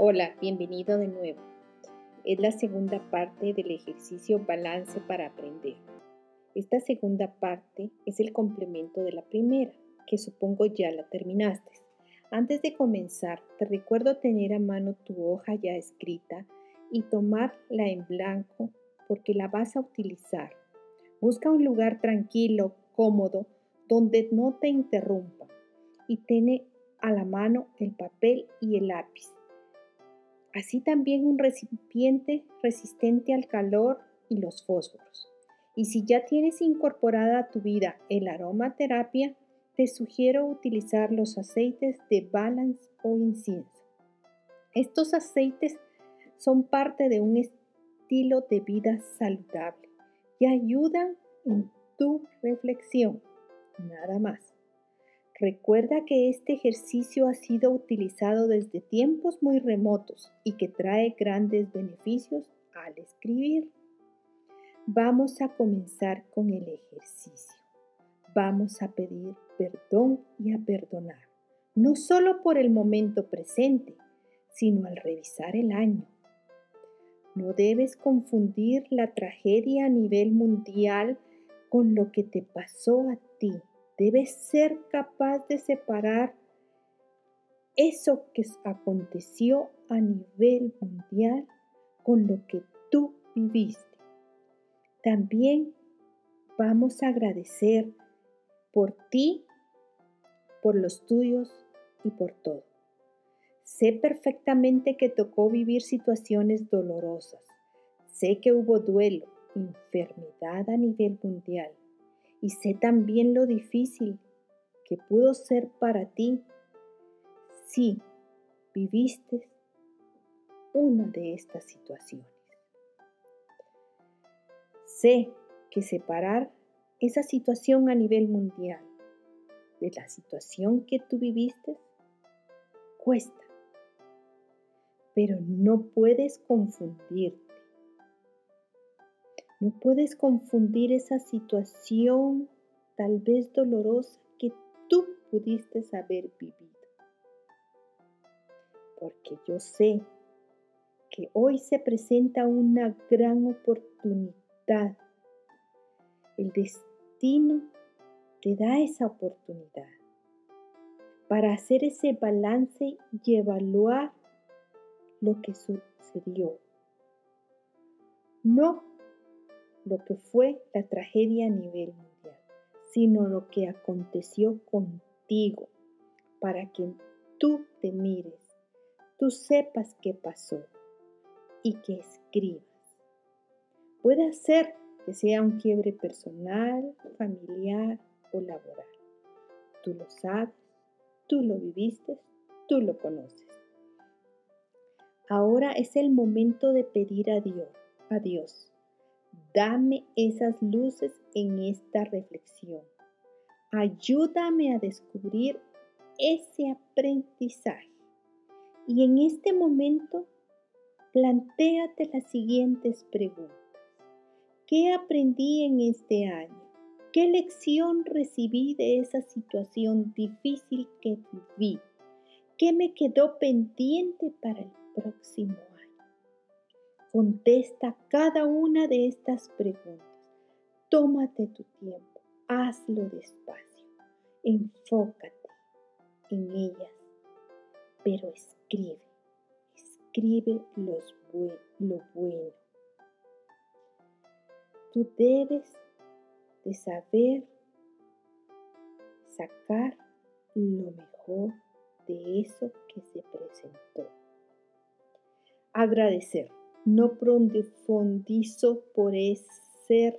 Hola, bienvenido de nuevo. Es la segunda parte del ejercicio Balance para Aprender. Esta segunda parte es el complemento de la primera, que supongo ya la terminaste. Antes de comenzar, te recuerdo tener a mano tu hoja ya escrita y tomarla en blanco porque la vas a utilizar. Busca un lugar tranquilo, cómodo, donde no te interrumpa y tiene a la mano el papel y el lápiz así también un recipiente resistente al calor y los fósforos. Y si ya tienes incorporada a tu vida el aromaterapia, te sugiero utilizar los aceites de balance o incienso. Estos aceites son parte de un estilo de vida saludable y ayudan en tu reflexión, nada más. Recuerda que este ejercicio ha sido utilizado desde tiempos muy remotos y que trae grandes beneficios al escribir. Vamos a comenzar con el ejercicio. Vamos a pedir perdón y a perdonar, no solo por el momento presente, sino al revisar el año. No debes confundir la tragedia a nivel mundial con lo que te pasó a ti Debes ser capaz de separar eso que aconteció a nivel mundial con lo que tú viviste. También vamos a agradecer por ti, por los tuyos y por todo. Sé perfectamente que tocó vivir situaciones dolorosas. Sé que hubo duelo, enfermedad a nivel mundial y sé también lo difícil que pudo ser para ti si viviste una de estas situaciones. Sé que separar esa situación a nivel mundial de la situación que tú viviste cuesta, pero no puedes confundirte no puedes confundir esa situación tal vez dolorosa que tú pudiste haber vivido. Porque yo sé que hoy se presenta una gran oportunidad. El destino te da esa oportunidad para hacer ese balance y evaluar lo que sucedió. No lo que fue la tragedia a nivel mundial, sino lo que aconteció contigo, para que tú te mires, tú sepas qué pasó y que escribas. Puede ser que sea un quiebre personal, familiar o laboral. Tú lo sabes, tú lo viviste, tú lo conoces. Ahora es el momento de pedir a Dios, a Dios Dame esas luces en esta reflexión. Ayúdame a descubrir ese aprendizaje. Y en este momento, plantéate las siguientes preguntas. ¿Qué aprendí en este año? ¿Qué lección recibí de esa situación difícil que viví? ¿Qué me quedó pendiente para el próximo? Contesta cada una de estas preguntas. Tómate tu tiempo, hazlo despacio, enfócate en ellas, pero escribe, escribe los lo bueno. Tú debes de saber sacar lo mejor de eso que se presentó. Agradecer no profundizo por ese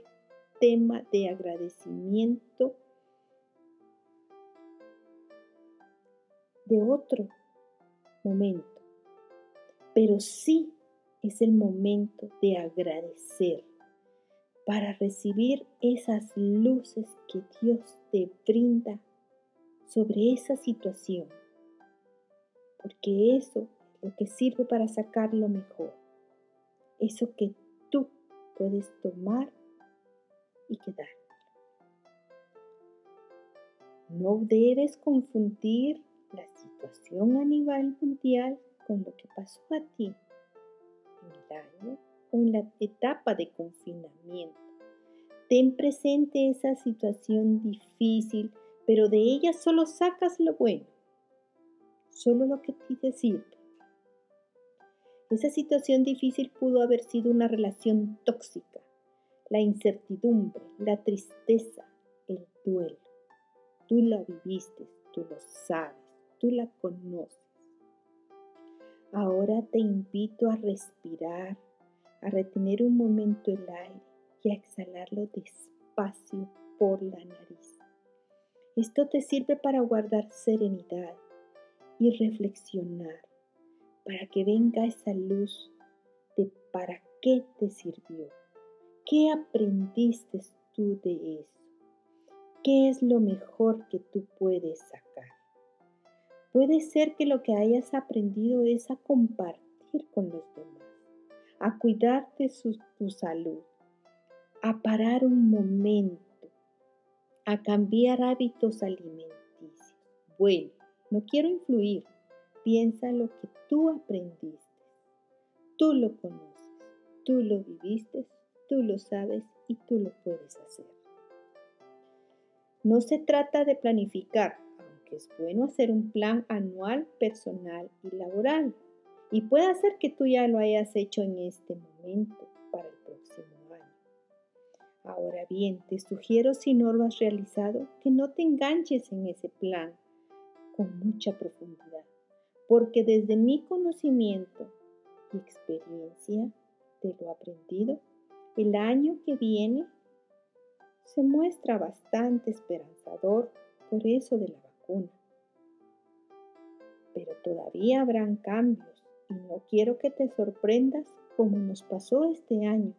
tema de agradecimiento de otro momento, pero sí es el momento de agradecer para recibir esas luces que Dios te brinda sobre esa situación, porque eso es lo que sirve para sacar lo mejor eso que tú puedes tomar y quedar. No debes confundir la situación a nivel mundial en lo que pasó a ti en el año o en la etapa de confinamiento. Ten presente esa situación difícil, pero de ella solo sacas lo bueno, solo lo que te sirve. Esa situación difícil pudo haber sido una relación tóxica, la incertidumbre, la tristeza, el duelo. Tú la viviste, tú lo sabes, tú la conoces. Ahora te invito a respirar, a retener un momento el aire y a exhalarlo despacio por la nariz. Esto te sirve para guardar serenidad y reflexionar, para que venga esa luz de para qué te sirvió, qué aprendiste tú de eso, qué es lo mejor que tú puedes sacar. Puede ser que lo que hayas aprendido es a compartir con los demás, a cuidar de tu salud, a parar un momento, a cambiar hábitos alimenticios. Bueno, no quiero influir, piensa lo que tú aprendiste. Tú lo conoces, tú lo viviste, tú lo sabes y tú lo puedes hacer. No se trata de planificar, es bueno hacer un plan anual, personal y laboral. Y puede ser que tú ya lo hayas hecho en este momento para el próximo año. Ahora bien, te sugiero si no lo has realizado que no te enganches en ese plan con mucha profundidad, porque desde mi conocimiento y experiencia de lo aprendido, el año que viene se muestra bastante esperanzador por eso de la pero todavía habrán cambios y no quiero que te sorprendas como nos pasó este año,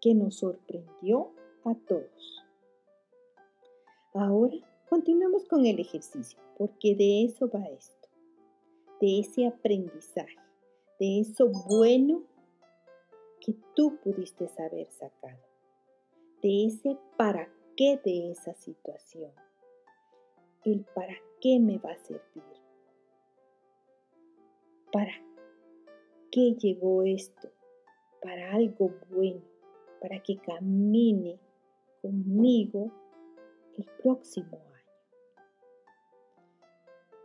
que nos sorprendió a todos. Ahora continuamos con el ejercicio, porque de eso va esto, de ese aprendizaje, de eso bueno que tú pudiste haber sacado, de ese para qué de esa situación, el para qué me va a servir, para qué llegó esto, para algo bueno, para que camine conmigo el próximo año.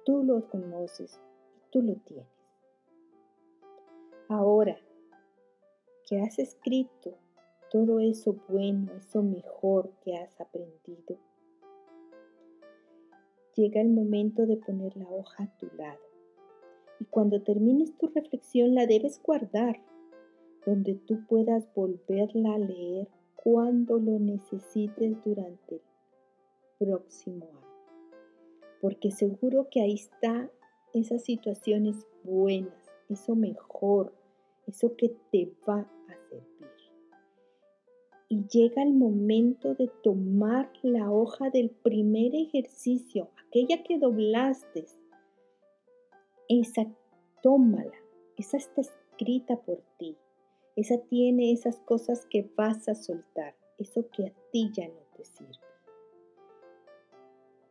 Tú lo conoces tú lo tienes. Ahora que has escrito todo eso bueno, eso mejor que has aprendido, llega el momento de poner la hoja a tu lado. Y cuando termines tu reflexión la debes guardar, donde tú puedas volverla a leer cuando lo necesites durante el próximo año. Porque seguro que ahí está esas situaciones buenas, eso mejor, eso que te va a servir y llega el momento de tomar la hoja del primer ejercicio, aquella que doblaste. Esa, tómala. Esa está escrita por ti. Esa tiene esas cosas que vas a soltar, eso que a ti ya no te sirve.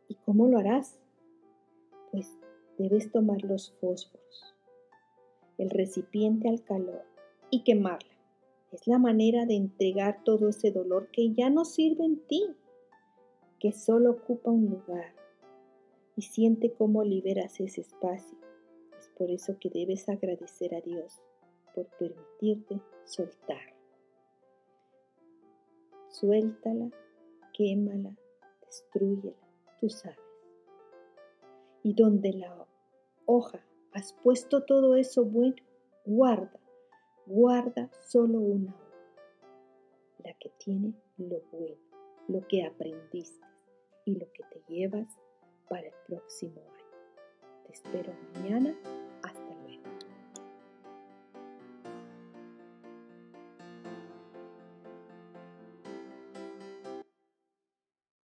¿Y cómo lo harás? Pues debes tomar los fósforos, el recipiente al calor y quemarla es la manera de entregar todo ese dolor que ya no sirve en ti, que solo ocupa un lugar. Y siente cómo liberas ese espacio. Es por eso que debes agradecer a Dios por permitirte soltar. Suéltala, quémala, destruyela, tú sabes. Y donde la hoja has puesto todo eso bueno, guarda guarda solo una hoja, la que tiene lo bueno, lo que aprendiste y lo que te llevas para el próximo año. Te espero mañana